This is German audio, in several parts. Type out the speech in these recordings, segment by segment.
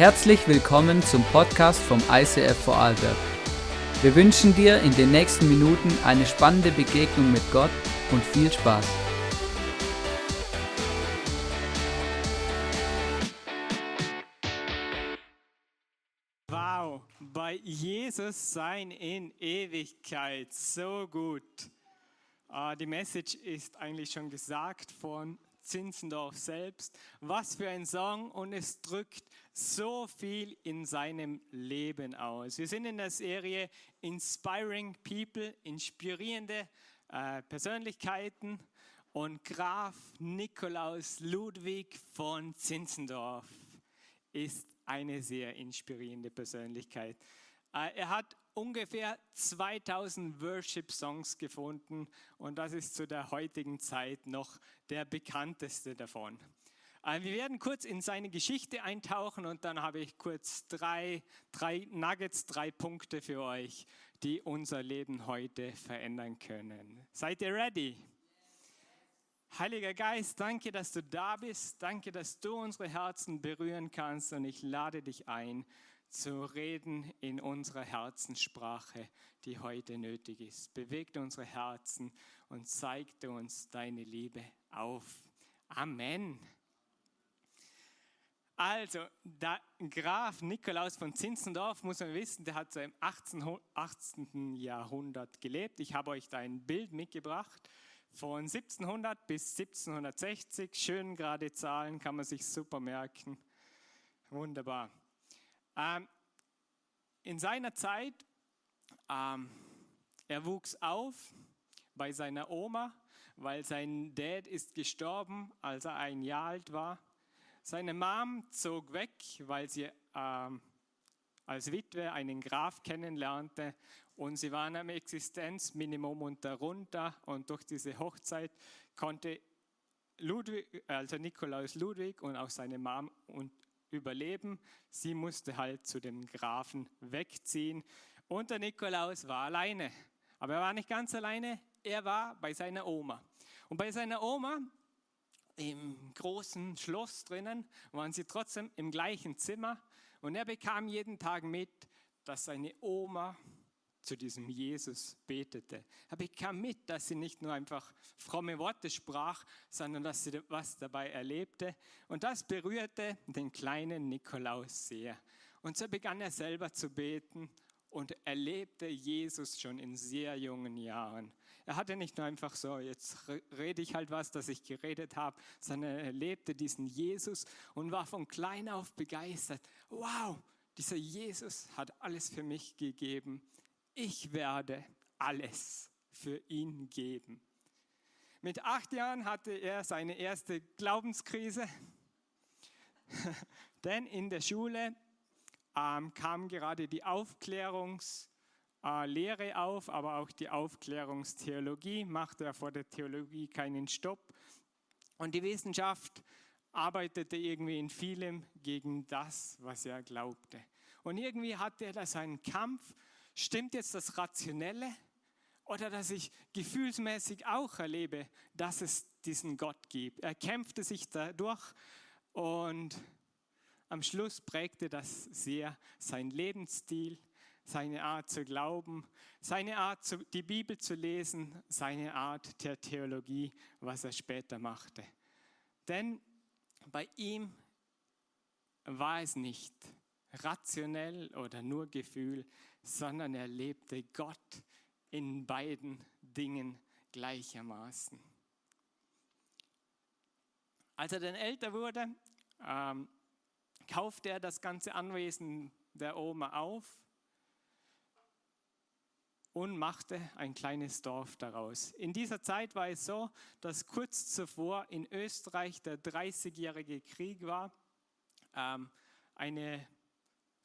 Herzlich willkommen zum Podcast vom ICF Vorarlberg. Wir wünschen dir in den nächsten Minuten eine spannende Begegnung mit Gott und viel Spaß. Wow, bei Jesus sein in Ewigkeit, so gut. Ah, die Message ist eigentlich schon gesagt von Zinzendorf selbst. Was für ein Song und es drückt so viel in seinem Leben aus. Wir sind in der Serie Inspiring People, inspirierende äh, Persönlichkeiten und Graf Nikolaus Ludwig von Zinzendorf ist eine sehr inspirierende Persönlichkeit. Äh, er hat ungefähr 2000 Worship-Songs gefunden und das ist zu der heutigen Zeit noch der bekannteste davon. Äh, wir werden kurz in seine Geschichte eintauchen und dann habe ich kurz drei, drei Nuggets, drei Punkte für euch, die unser Leben heute verändern können. Seid ihr ready? Heiliger Geist, danke, dass du da bist. Danke, dass du unsere Herzen berühren kannst und ich lade dich ein, zu reden in unserer Herzenssprache, die heute nötig ist. Bewegte unsere Herzen und zeigte uns deine Liebe auf. Amen. Also, der Graf Nikolaus von Zinzendorf, muss man wissen, der hat so im 18, 18. Jahrhundert gelebt. Ich habe euch da ein Bild mitgebracht. Von 1700 bis 1760, schön gerade Zahlen, kann man sich super merken. Wunderbar. Ähm, in seiner Zeit, ähm, er wuchs auf bei seiner Oma, weil sein Dad ist gestorben, als er ein Jahr alt war. Seine Mom zog weg, weil sie ähm, als Witwe einen Graf kennenlernte und sie waren am Existenzminimum und darunter und durch diese Hochzeit konnte Ludwig, also Nikolaus Ludwig und auch seine Mom und überleben. Sie musste halt zu dem Grafen wegziehen und der Nikolaus war alleine. Aber er war nicht ganz alleine, er war bei seiner Oma. Und bei seiner Oma im großen Schloss drinnen waren sie trotzdem im gleichen Zimmer und er bekam jeden Tag mit, dass seine Oma zu diesem Jesus betete. Er bekam mit, dass sie nicht nur einfach fromme Worte sprach, sondern dass sie was dabei erlebte. Und das berührte den kleinen Nikolaus sehr. Und so begann er selber zu beten und erlebte Jesus schon in sehr jungen Jahren. Er hatte nicht nur einfach so, jetzt rede ich halt was, dass ich geredet habe, sondern er erlebte diesen Jesus und war von klein auf begeistert. Wow, dieser Jesus hat alles für mich gegeben ich werde alles für ihn geben. Mit acht Jahren hatte er seine erste Glaubenskrise, denn in der Schule ähm, kam gerade die Aufklärungslehre äh, auf, aber auch die Aufklärungstheologie machte er vor der Theologie keinen Stopp. Und die Wissenschaft arbeitete irgendwie in vielem gegen das, was er glaubte. Und irgendwie hatte er da seinen Kampf Stimmt jetzt das Rationelle oder dass ich gefühlsmäßig auch erlebe, dass es diesen Gott gibt? Er kämpfte sich dadurch und am Schluss prägte das sehr sein Lebensstil, seine Art zu glauben, seine Art, die Bibel zu lesen, seine Art der Theologie, was er später machte. Denn bei ihm war es nicht rationell oder nur Gefühl, sondern er lebte Gott in beiden Dingen gleichermaßen. Als er dann älter wurde, ähm, kaufte er das ganze Anwesen der Oma auf und machte ein kleines Dorf daraus. In dieser Zeit war es so, dass kurz zuvor in Österreich der 30-jährige Krieg war. Ähm, eine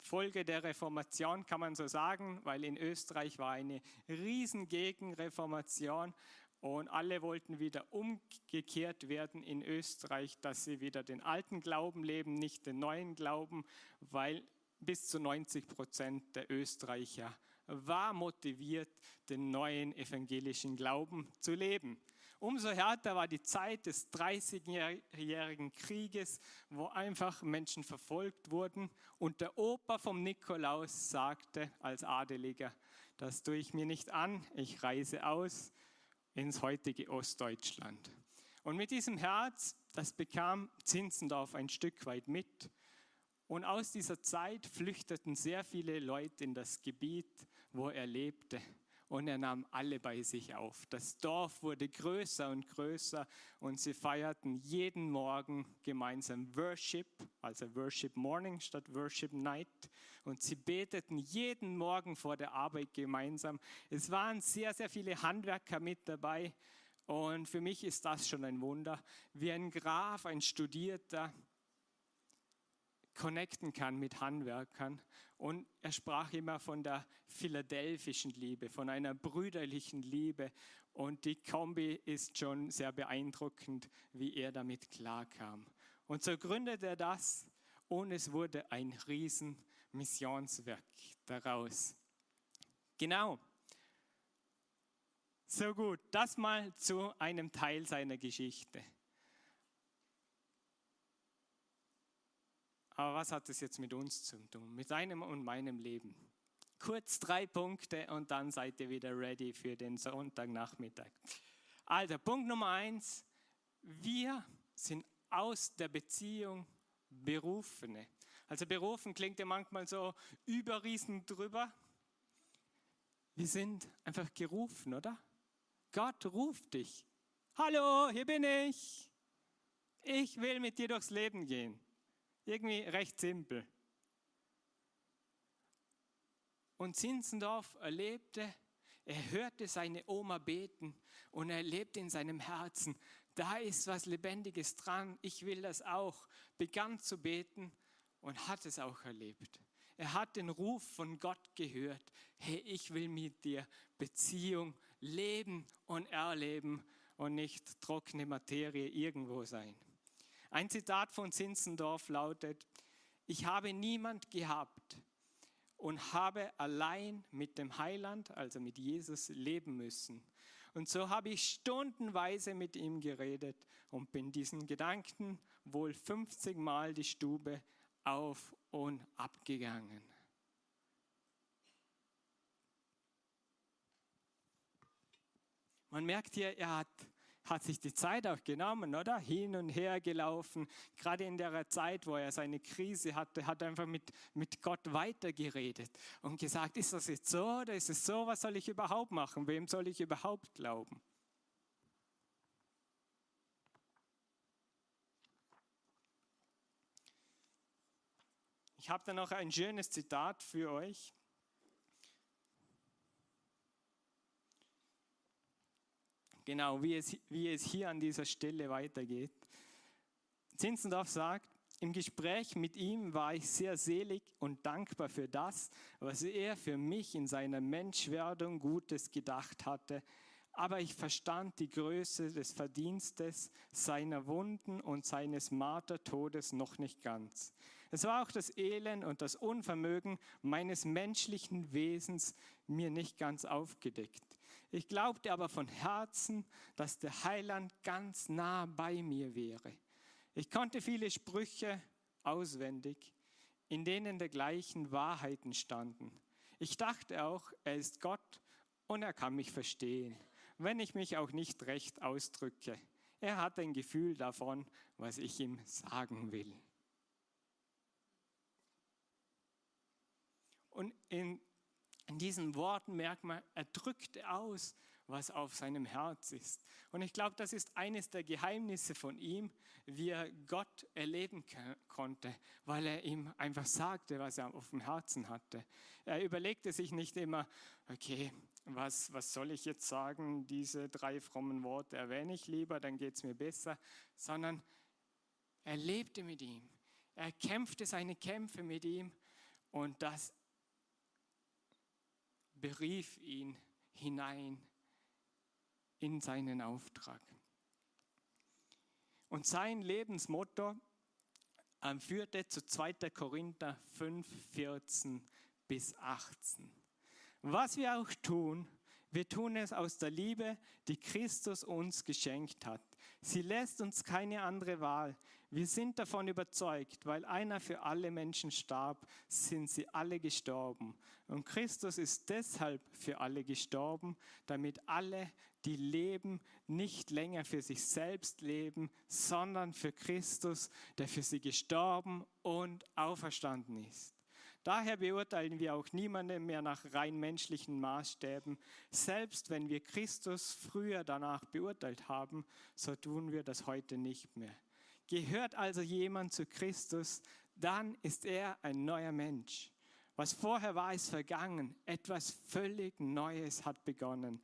Folge der Reformation, kann man so sagen, weil in Österreich war eine riesen Gegenreformation und alle wollten wieder umgekehrt werden in Österreich, dass sie wieder den alten Glauben leben, nicht den neuen Glauben, weil bis zu 90 Prozent der Österreicher war motiviert, den neuen evangelischen Glauben zu leben. Umso härter war die Zeit des 30-jährigen Krieges, wo einfach Menschen verfolgt wurden. Und der Opa vom Nikolaus sagte als Adeliger, das tue ich mir nicht an, ich reise aus ins heutige Ostdeutschland. Und mit diesem Herz, das bekam Zinzendorf ein Stück weit mit. Und aus dieser Zeit flüchteten sehr viele Leute in das Gebiet, wo er lebte und er nahm alle bei sich auf. Das Dorf wurde größer und größer und sie feierten jeden Morgen gemeinsam Worship, also Worship Morning statt Worship Night. Und sie beteten jeden Morgen vor der Arbeit gemeinsam. Es waren sehr, sehr viele Handwerker mit dabei. Und für mich ist das schon ein Wunder, wie ein Graf, ein Studierter, connecten kann mit Handwerkern. Und er sprach immer von der philadelphischen Liebe, von einer brüderlichen Liebe. Und die Kombi ist schon sehr beeindruckend, wie er damit klarkam. Und so gründete er das und es wurde ein riesen Missionswerk daraus. Genau. So gut, das mal zu einem Teil seiner Geschichte. Aber was hat das jetzt mit uns zu tun, mit deinem und meinem Leben? Kurz drei Punkte und dann seid ihr wieder ready für den Sonntagnachmittag. Also Punkt Nummer eins, wir sind aus der Beziehung Berufene. Also berufen klingt ja manchmal so überriesend drüber. Wir sind einfach gerufen, oder? Gott ruft dich. Hallo, hier bin ich. Ich will mit dir durchs Leben gehen. Irgendwie recht simpel. Und Zinzendorf erlebte, er hörte seine Oma beten und er lebte in seinem Herzen, da ist was Lebendiges dran, ich will das auch. Begann zu beten und hat es auch erlebt. Er hat den Ruf von Gott gehört, hey, ich will mit dir Beziehung leben und erleben und nicht trockene Materie irgendwo sein. Ein Zitat von Zinzendorf lautet, ich habe niemand gehabt und habe allein mit dem Heiland, also mit Jesus, leben müssen. Und so habe ich stundenweise mit ihm geredet und bin diesen Gedanken wohl 50 Mal die Stube auf und ab gegangen. Man merkt hier, er hat hat sich die Zeit auch genommen, oder? Hin und her gelaufen. Gerade in der Zeit, wo er seine Krise hatte, hat er einfach mit, mit Gott weitergeredet und gesagt, ist das jetzt so oder ist es so? Was soll ich überhaupt machen? Wem soll ich überhaupt glauben? Ich habe da noch ein schönes Zitat für euch. Genau, wie es, wie es hier an dieser Stelle weitergeht. Zinzendorf sagt, im Gespräch mit ihm war ich sehr selig und dankbar für das, was er für mich in seiner Menschwerdung Gutes gedacht hatte. Aber ich verstand die Größe des Verdienstes seiner Wunden und seines Martertodes noch nicht ganz. Es war auch das Elend und das Unvermögen meines menschlichen Wesens mir nicht ganz aufgedeckt. Ich glaubte aber von Herzen, dass der Heiland ganz nah bei mir wäre. Ich konnte viele Sprüche auswendig, in denen dergleichen Wahrheiten standen. Ich dachte auch, er ist Gott und er kann mich verstehen, wenn ich mich auch nicht recht ausdrücke. Er hat ein Gefühl davon, was ich ihm sagen will. Und in in diesen Worten merkt man, er drückt aus, was auf seinem Herz ist. Und ich glaube, das ist eines der Geheimnisse von ihm, wie er Gott erleben konnte, weil er ihm einfach sagte, was er auf dem Herzen hatte. Er überlegte sich nicht immer, okay, was, was soll ich jetzt sagen, diese drei frommen Worte erwähne ich lieber, dann geht es mir besser, sondern er lebte mit ihm. Er kämpfte seine Kämpfe mit ihm und das berief ihn hinein in seinen Auftrag. Und sein Lebensmotto ähm, führte zu 2. Korinther 5, 14 bis 18. Was wir auch tun, Wir tun es aus der Liebe, die Christus uns geschenkt hat. Sie lässt uns keine andere Wahl. Wir sind davon überzeugt, weil einer für alle Menschen starb, sind sie alle gestorben. Und Christus ist deshalb für alle gestorben, damit alle, die leben, nicht länger für sich selbst leben, sondern für Christus, der für sie gestorben und auferstanden ist. Daher beurteilen wir auch niemanden mehr nach rein menschlichen Maßstäben. Selbst wenn wir Christus früher danach beurteilt haben, so tun wir das heute nicht mehr. Gehört also jemand zu Christus, dann ist er ein neuer Mensch. Was vorher war, ist vergangen. Etwas völlig Neues hat begonnen.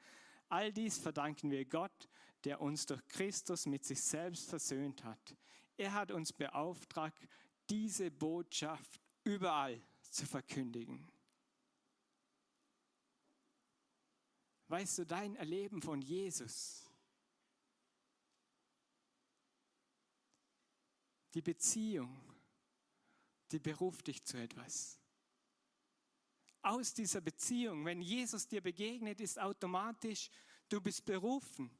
All dies verdanken wir Gott, der uns durch Christus mit sich selbst versöhnt hat. Er hat uns beauftragt, diese Botschaft überall zu verkündigen. Weißt du, dein Erleben von Jesus, die Beziehung, die beruft dich zu etwas. Aus dieser Beziehung, wenn Jesus dir begegnet, ist automatisch, du bist berufen.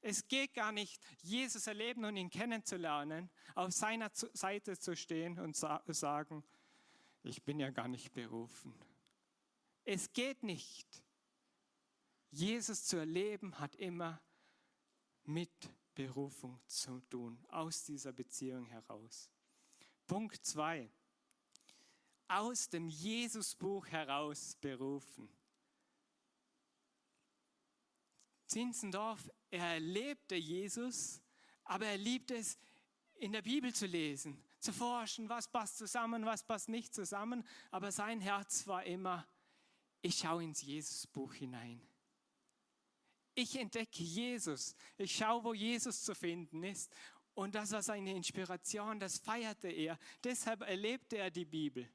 Es geht gar nicht, Jesus erleben und ihn kennenzulernen, auf seiner Seite zu stehen und sagen, ich bin ja gar nicht berufen. Es geht nicht. Jesus zu erleben hat immer mit Berufung zu tun, aus dieser Beziehung heraus. Punkt 2. Aus dem Jesusbuch heraus berufen. Zinzendorf, er erlebte Jesus, aber er liebte es, in der Bibel zu lesen zu forschen, was passt zusammen, was passt nicht zusammen. Aber sein Herz war immer, ich schaue ins Jesusbuch hinein. Ich entdecke Jesus. Ich schaue, wo Jesus zu finden ist. Und das war seine Inspiration, das feierte er. Deshalb erlebte er die Bibel.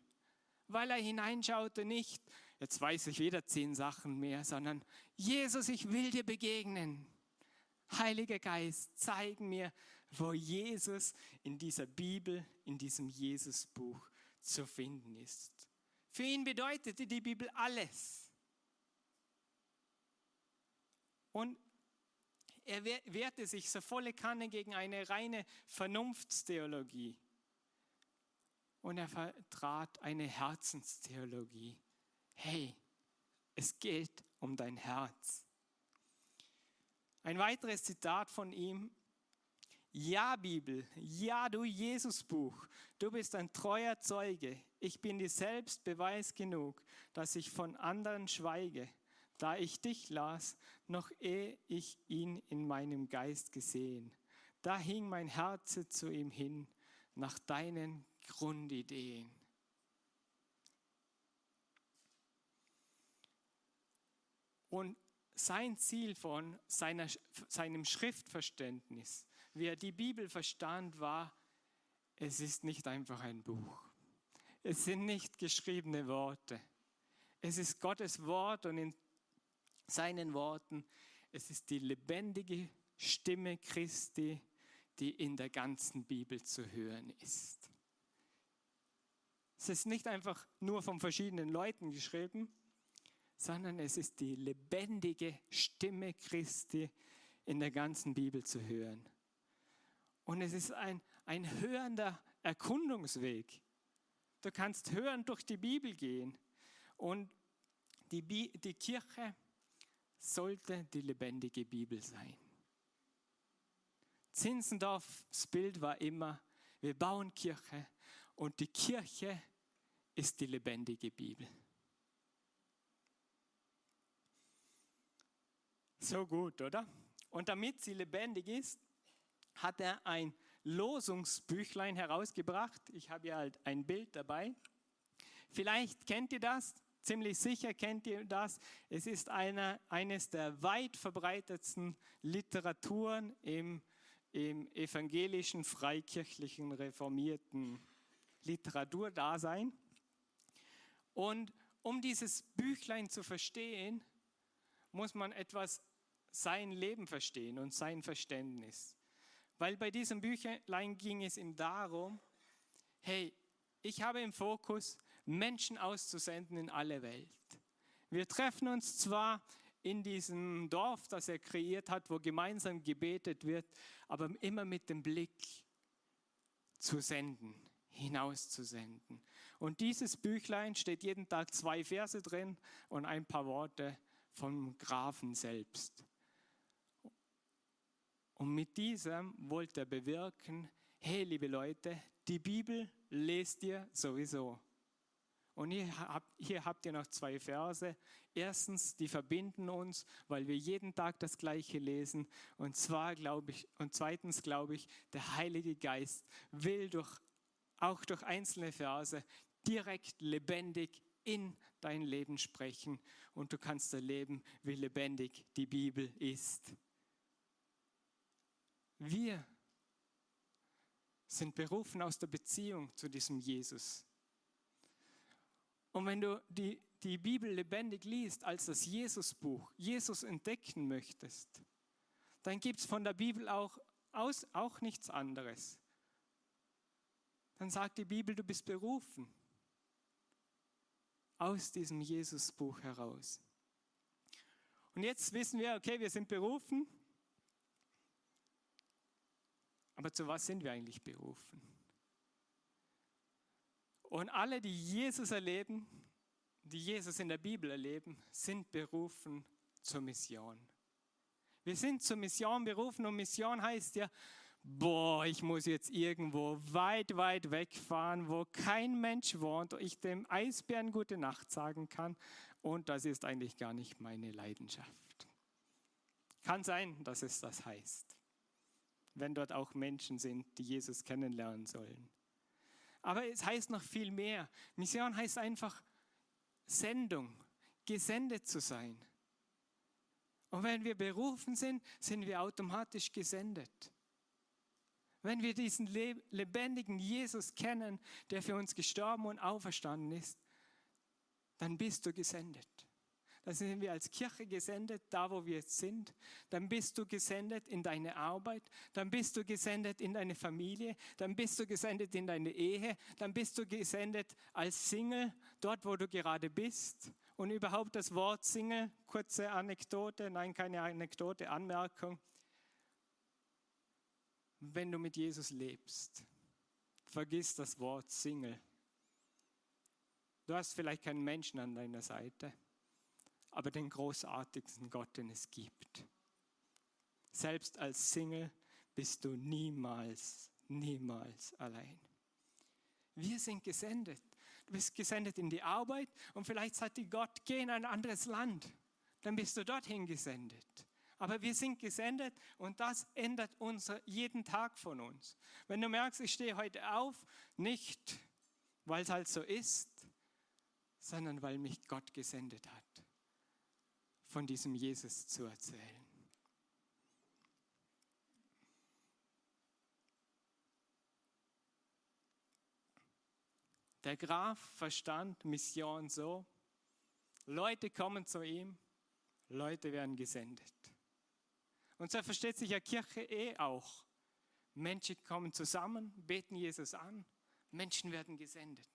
Weil er hineinschaute nicht, jetzt weiß ich wieder zehn Sachen mehr, sondern Jesus, ich will dir begegnen. Heiliger Geist, zeig mir, wo Jesus in dieser Bibel, in diesem Jesusbuch zu finden ist. Für ihn bedeutete die Bibel alles. Und er wehrte sich so volle Kanne gegen eine reine Vernunftstheologie. Und er vertrat eine Herzenstheologie. Hey, es geht um dein Herz. Ein weiteres Zitat von ihm ja, Bibel, ja, du Jesusbuch, du bist ein treuer Zeuge. Ich bin dir selbst Beweis genug, dass ich von anderen schweige, da ich dich las, noch ehe ich ihn in meinem Geist gesehen. Da hing mein Herz zu ihm hin, nach deinen Grundideen. Und sein Ziel von seiner, seinem Schriftverständnis wie er die Bibel verstand, war, es ist nicht einfach ein Buch. Es sind nicht geschriebene Worte. Es ist Gottes Wort und in seinen Worten, es ist die lebendige Stimme Christi, die in der ganzen Bibel zu hören ist. Es ist nicht einfach nur von verschiedenen Leuten geschrieben, sondern es ist die lebendige Stimme Christi in der ganzen Bibel zu hören. Und es ist ein, ein hörender Erkundungsweg. Du kannst hörend durch die Bibel gehen. Und die, die Kirche sollte die lebendige Bibel sein. Zinzendorfs Bild war immer, wir bauen Kirche und die Kirche ist die lebendige Bibel. So gut, oder? Und damit sie lebendig ist, hat er ein Losungsbüchlein herausgebracht. Ich habe hier halt ein Bild dabei. Vielleicht kennt ihr das, ziemlich sicher kennt ihr das. Es ist eine, eines der weit verbreitetsten Literaturen im, im evangelischen, freikirchlichen, reformierten Literaturdasein. Und um dieses Büchlein zu verstehen, muss man etwas sein Leben verstehen und sein Verständnis. Weil bei diesem Büchlein ging es ihm darum, hey, ich habe im Fokus, Menschen auszusenden in alle Welt. Wir treffen uns zwar in diesem Dorf, das er kreiert hat, wo gemeinsam gebetet wird, aber immer mit dem Blick zu senden, hinauszusenden. Und dieses Büchlein steht jeden Tag zwei Verse drin und ein paar Worte vom Grafen selbst. Und mit diesem wollte er bewirken, hey liebe Leute, die Bibel lest ihr sowieso. Und hier habt, ihr noch zwei Verse. Erstens, die verbinden uns, weil wir jeden Tag das Gleiche lesen. Und zwar glaube ich, und zweitens glaube ich, der Heilige Geist will durch, auch durch einzelne Verse direkt lebendig in dein Leben sprechen. Und du kannst erleben, wie lebendig die Bibel ist. Wir sind berufen aus der Beziehung zu diesem Jesus. Und wenn du die, die Bibel lebendig liest als das Jesusbuch, Jesus entdecken möchtest, dann gibt es von der Bibel auch, aus, auch nichts anderes. Dann sagt die Bibel, du bist berufen aus diesem Jesusbuch heraus. Und jetzt wissen wir, okay, wir sind berufen, aber zu was sind wir eigentlich berufen? Und alle, die Jesus erleben, die Jesus in der Bibel erleben, sind berufen zur Mission. Wir sind zur Mission berufen und Mission heißt ja, boah, ich muss jetzt irgendwo weit, weit wegfahren, wo kein Mensch wohnt, und ich dem Eisbären gute Nacht sagen kann. Und das ist eigentlich gar nicht meine Leidenschaft. Kann sein, dass es das heißt, wenn dort auch Menschen sind, die Jesus kennenlernen sollen. Aber es heißt noch viel mehr. Mission heißt einfach Sendung, gesendet zu sein. Und wenn wir berufen sind, sind wir automatisch gesendet. Wenn wir diesen lebendigen Jesus kennen, der für uns gestorben und auferstanden ist, dann bist du gesendet. Dann sind wir als Kirche gesendet, da wo wir jetzt sind. Dann bist du gesendet in deine Arbeit. Dann bist du gesendet in deine Familie. Dann bist du gesendet in deine Ehe. Dann bist du gesendet als Single, dort wo du gerade bist. Und überhaupt das Wort Single, kurze Anekdote, nein, keine Anekdote, Anmerkung. Wenn du mit Jesus lebst, vergiss das Wort Single. Du hast vielleicht keinen Menschen an deiner Seite aber den großartigsten Gott, den es gibt. Selbst als Single bist du niemals, niemals allein. Wir sind gesendet. Du bist gesendet in die Arbeit und vielleicht sagt dir Gott, geh in ein anderes Land. Dann bist du dorthin gesendet. Aber wir sind gesendet und das ändert uns jeden Tag von uns. Wenn du merkst, ich stehe heute auf, nicht weil es halt so ist, sondern weil mich Gott gesendet hat von diesem Jesus zu erzählen. Der Graf verstand Mission so, Leute kommen zu ihm, Leute werden gesendet. Und so versteht sich ja Kirche eh auch. Menschen kommen zusammen, beten Jesus an, Menschen werden gesendet.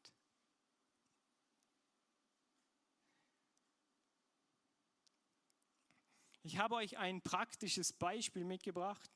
Ich habe euch ein praktisches Beispiel mitgebracht,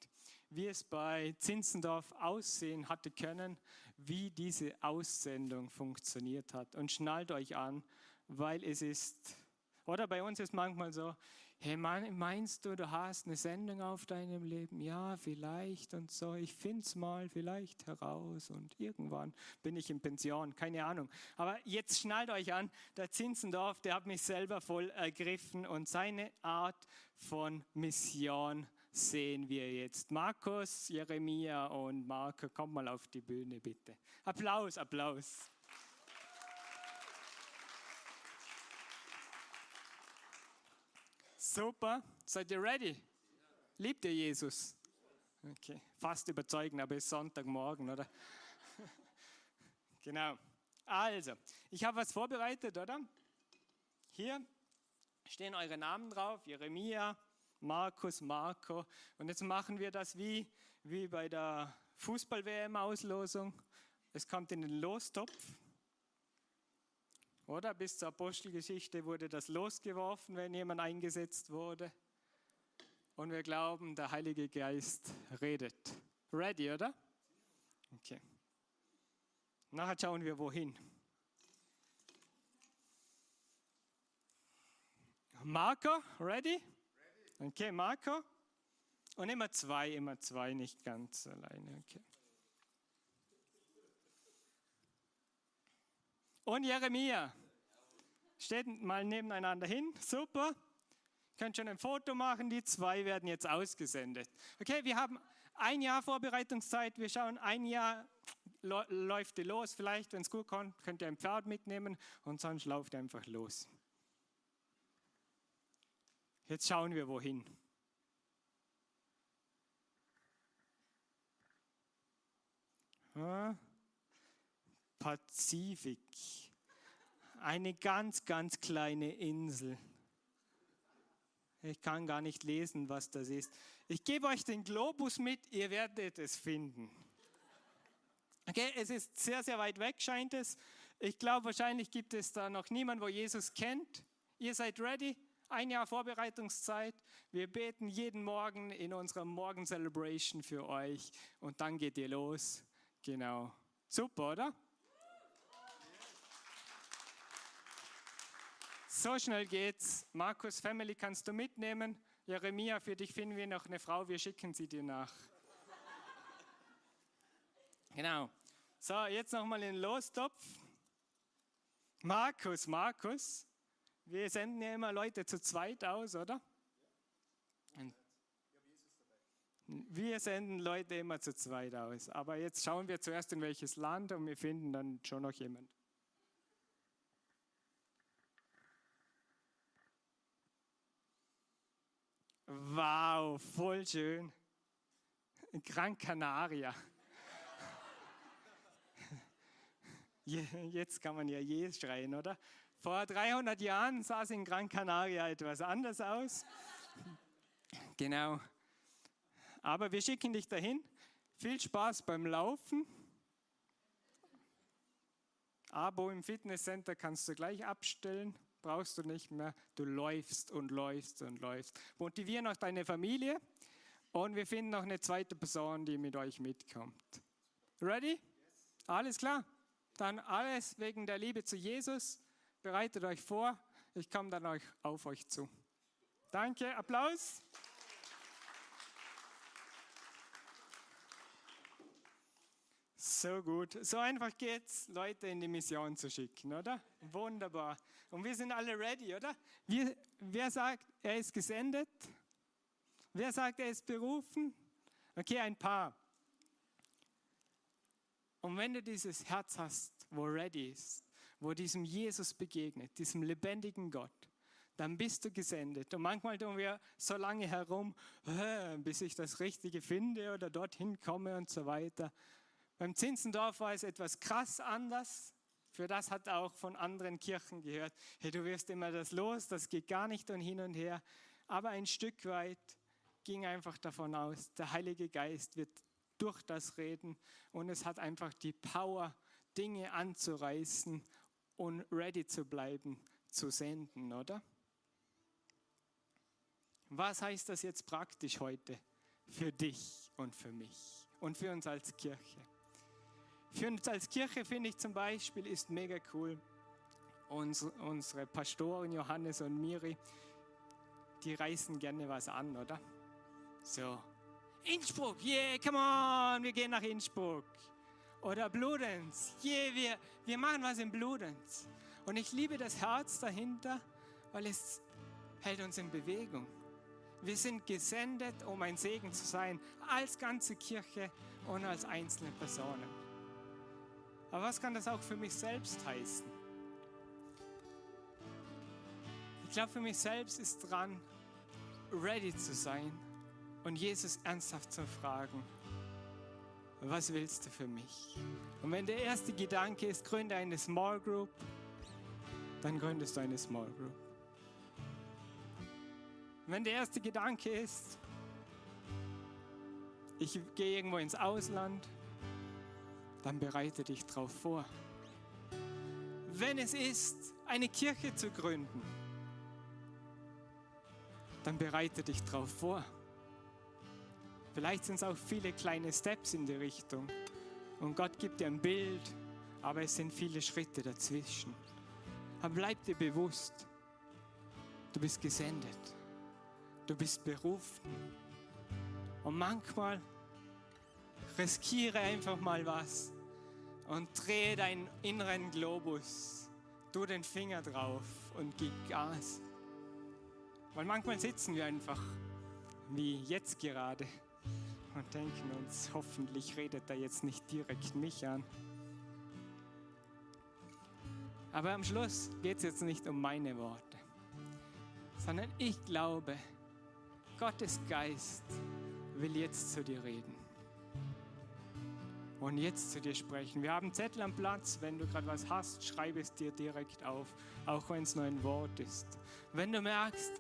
wie es bei Zinzendorf aussehen hatte können, wie diese Aussendung funktioniert hat. Und schnallt euch an, weil es ist, oder bei uns ist manchmal so, Hey, meinst du, du hast eine Sendung auf deinem Leben? Ja, vielleicht und so. Ich finde es mal vielleicht heraus und irgendwann bin ich in Pension, keine Ahnung. Aber jetzt schnallt euch an, der Zinzendorf, der hat mich selber voll ergriffen und seine Art von Mission sehen wir jetzt. Markus, Jeremia und Marco, kommt mal auf die Bühne bitte. Applaus, Applaus. Super, seid ihr ready? Liebt ihr Jesus? Okay, fast überzeugend, aber ist Sonntagmorgen, oder? genau. Also, ich habe was vorbereitet, oder? Hier stehen eure Namen drauf, Jeremia, Markus, Marco. Und jetzt machen wir das wie, wie bei der Fußball-WM-Auslosung. Es kommt in den Lostopf. Oder bis zur Apostelgeschichte wurde das losgeworfen, wenn jemand eingesetzt wurde. Und wir glauben, der Heilige Geist redet. Ready, oder? Okay. Nachher schauen wir wohin. Marco, ready? Okay, Marco. Und immer zwei, immer zwei, nicht ganz alleine. Okay. Und Jeremia. Steht mal nebeneinander hin. Super. Könnt schon ein Foto machen. Die zwei werden jetzt ausgesendet. Okay, wir haben ein Jahr Vorbereitungszeit. Wir schauen, ein Jahr läuft die los. Vielleicht, wenn es gut kommt, könnt ihr ein Pferd mitnehmen und sonst lauft einfach los. Jetzt schauen wir wohin. Pazifik. Eine ganz, ganz kleine Insel. Ich kann gar nicht lesen, was das ist. Ich gebe euch den Globus mit, ihr werdet es finden. Okay, es ist sehr, sehr weit weg, scheint es. Ich glaube, wahrscheinlich gibt es da noch niemanden, wo Jesus kennt. Ihr seid ready? Ein Jahr Vorbereitungszeit. Wir beten jeden Morgen in unserer Morgen Celebration für euch und dann geht ihr los. Genau. Super, oder? So schnell geht's. Markus Family kannst du mitnehmen. Jeremia, für dich finden wir noch eine Frau, wir schicken sie dir nach. Genau. So, jetzt nochmal in den Lostopf. Markus, Markus. Wir senden ja immer Leute zu zweit aus, oder? Wir senden Leute immer zu zweit aus. Aber jetzt schauen wir zuerst in welches Land und wir finden dann schon noch jemand. Wow, voll schön. Gran Canaria. Jetzt kann man ja je schreien, oder? Vor 300 Jahren sah es in Gran Canaria etwas anders aus. Genau. Aber wir schicken dich dahin. Viel Spaß beim Laufen. Abo im Fitnesscenter kannst du gleich abstellen. Brauchst du nicht mehr. Du läufst und läufst und läufst. Motivier noch deine Familie. Und wir finden noch eine zweite Person, die mit euch mitkommt. Ready? Alles klar? Dann alles wegen der Liebe zu Jesus. Bereitet euch vor. Ich komme dann auf euch zu. Danke. Applaus. So gut. So einfach geht's, Leute in die Mission zu schicken, oder? Wunderbar. Und wir sind alle ready, oder? Wir, wer sagt, er ist gesendet? Wer sagt, er ist berufen? Okay, ein paar. Und wenn du dieses Herz hast, wo ready ist, wo diesem Jesus begegnet, diesem lebendigen Gott, dann bist du gesendet. Und manchmal tun wir so lange herum, bis ich das Richtige finde oder dorthin komme und so weiter. Beim Zinzendorf war es etwas krass anders. Für das hat er auch von anderen Kirchen gehört. Hey, du wirst immer das los, das geht gar nicht und hin und her. Aber ein Stück weit ging einfach davon aus, der Heilige Geist wird durch das reden und es hat einfach die Power, Dinge anzureißen und ready zu bleiben, zu senden, oder? Was heißt das jetzt praktisch heute für dich und für mich und für uns als Kirche? Für uns als Kirche finde ich zum Beispiel ist mega cool. Uns, unsere Pastoren Johannes und Miri, die reißen gerne was an, oder? So, Innsbruck, yeah, come on, wir gehen nach Innsbruck. Oder Bludenz, yeah, wir, wir machen was in Bludenz. Und ich liebe das Herz dahinter, weil es hält uns in Bewegung. Wir sind gesendet, um ein Segen zu sein, als ganze Kirche und als einzelne Personen. Aber was kann das auch für mich selbst heißen? Ich glaube, für mich selbst ist dran, ready zu sein und Jesus ernsthaft zu fragen, was willst du für mich? Und wenn der erste Gedanke ist, gründe eine Small Group, dann gründest du eine Small Group. Wenn der erste Gedanke ist, ich gehe irgendwo ins Ausland, dann bereite dich darauf vor. Wenn es ist, eine Kirche zu gründen, dann bereite dich darauf vor. Vielleicht sind es auch viele kleine Steps in die Richtung. Und Gott gibt dir ein Bild, aber es sind viele Schritte dazwischen. Aber bleib dir bewusst, du bist gesendet. Du bist berufen. Und manchmal riskiere einfach mal was und drehe deinen inneren Globus. Tu den Finger drauf und gib Gas. Weil manchmal sitzen wir einfach, wie jetzt gerade, und denken uns, hoffentlich redet er jetzt nicht direkt mich an. Aber am Schluss geht es jetzt nicht um meine Worte, sondern ich glaube, Gottes Geist will jetzt zu dir reden und jetzt zu dir sprechen. Wir haben Zettel am Platz. Wenn du gerade was hast, schreib es dir direkt auf, auch wenn es nur ein Wort ist. Wenn du merkst,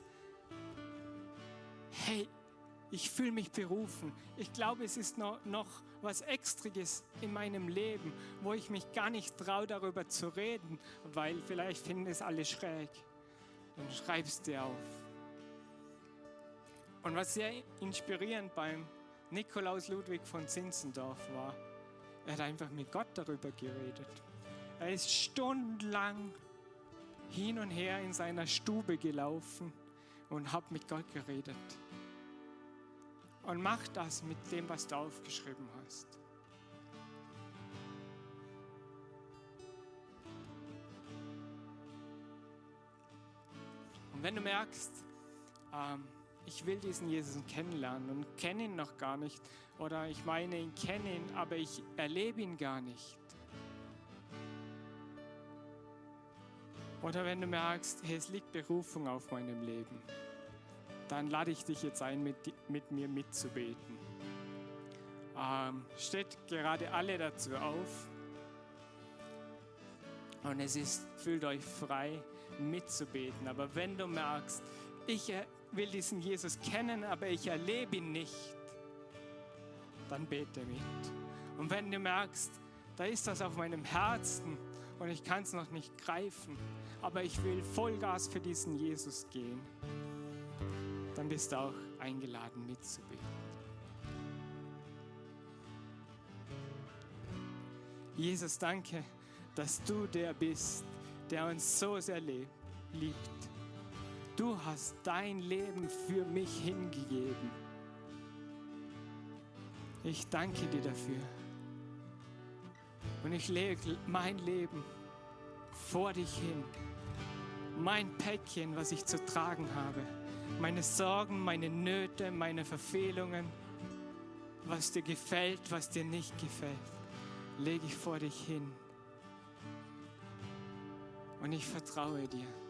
hey, ich fühle mich berufen. Ich glaube, es ist noch, noch was Extriges in meinem Leben, wo ich mich gar nicht traue, darüber zu reden, weil vielleicht finden es alle schräg. Dann schreibst du auf. Und was sehr inspirierend beim Nikolaus Ludwig von Zinzendorf war, er hat einfach mit Gott darüber geredet. Er ist stundenlang hin und her in seiner Stube gelaufen und hat mit Gott geredet. Und mach das mit dem, was du aufgeschrieben hast. Und wenn du merkst, ähm, ich will diesen Jesus kennenlernen und kenne ihn noch gar nicht, oder ich meine, ich kenne ihn, aber ich erlebe ihn gar nicht. Oder wenn du merkst, hey, es liegt Berufung auf meinem Leben dann lade ich dich jetzt ein, mit, mit mir mitzubeten. Ähm, steht gerade alle dazu auf. Und es ist, fühlt euch frei, mitzubeten. Aber wenn du merkst, ich will diesen Jesus kennen, aber ich erlebe ihn nicht, dann bete mit. Und wenn du merkst, da ist das auf meinem Herzen und ich kann es noch nicht greifen, aber ich will Vollgas für diesen Jesus gehen, dann bist du auch eingeladen mitzubeten. Jesus, danke, dass du der bist, der uns so sehr liebt. Du hast dein Leben für mich hingegeben. Ich danke dir dafür. Und ich lege mein Leben vor dich hin. Mein Päckchen, was ich zu tragen habe meine Sorgen, meine Nöte, meine Verfehlungen, was dir gefällt, was dir nicht gefällt, lege ich vor dich hin. Und ich vertraue dir.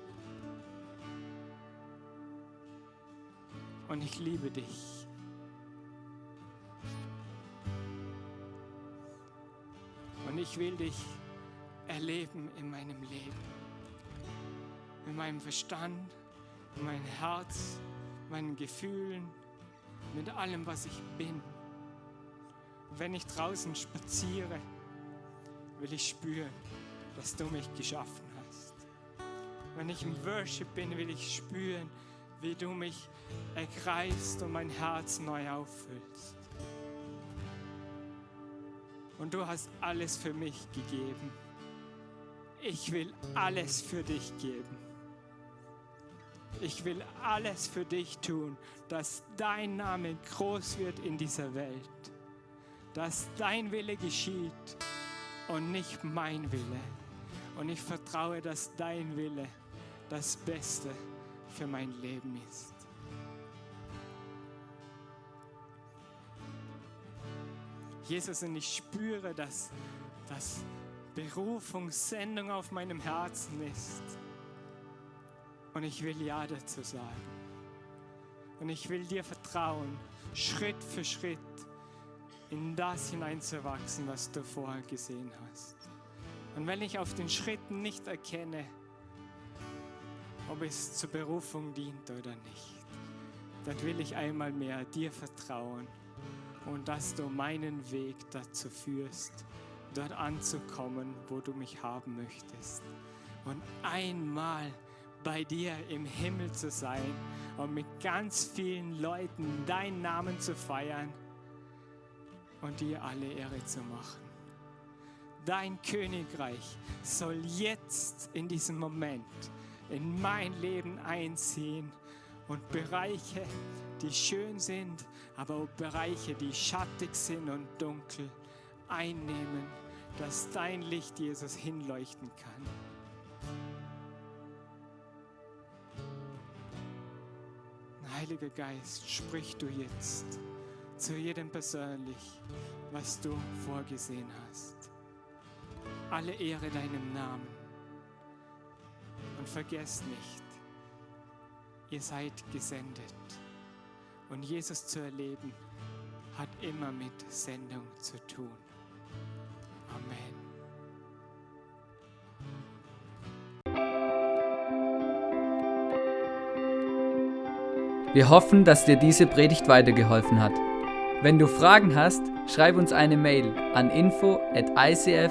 Und ich liebe dich. Und ich will dich erleben in meinem Leben, in meinem Verstand mein Herz, meinen Gefühlen, mit allem, was ich bin. wenn ich draußen spaziere, will ich spüren, dass du mich geschaffen hast. Wenn ich im Worship bin, will ich spüren, wie du mich ergreifst und mein Herz neu auffüllst. Und du hast alles für mich gegeben. Ich will alles für dich geben ich will alles für dich tun, dass dein Name groß wird in dieser Welt, dass dein Wille geschieht und nicht mein Wille. Und ich vertraue, dass dein Wille das Beste für mein Leben ist. Jesus, und ich spüre, dass, dass Berufung, Sendung auf meinem Herzen ist und ich will Ja dazu sagen. Und ich will dir vertrauen, Schritt für Schritt in das hineinzuwachsen, was du vorher gesehen hast. Und wenn ich auf den Schritten nicht erkenne, ob es zur Berufung dient oder nicht, dann will ich einmal mehr dir vertrauen und dass du meinen Weg dazu führst, dort anzukommen, wo du mich haben möchtest und einmal bei dir im Himmel zu sein und mit ganz vielen Leuten deinen Namen zu feiern und dir alle Ehre zu machen. Dein Königreich soll jetzt in diesem Moment in mein Leben einziehen und Bereiche, die schön sind, aber auch Bereiche, die schattig sind und dunkel, einnehmen, dass dein Licht, Jesus, hinleuchten kann. Heiliger Geist, sprich du jetzt zu jedem persönlich, was du vorgesehen hast. Alle Ehre deinem Namen. Vergesst nicht, ihr seid gesendet. Und Jesus zu erleben, hat immer mit Sendung zu tun. Amen. Wir hoffen, dass dir diese Predigt weitergeholfen hat. Wenn du Fragen hast, schreib uns eine Mail an info at icf-vlbg.at.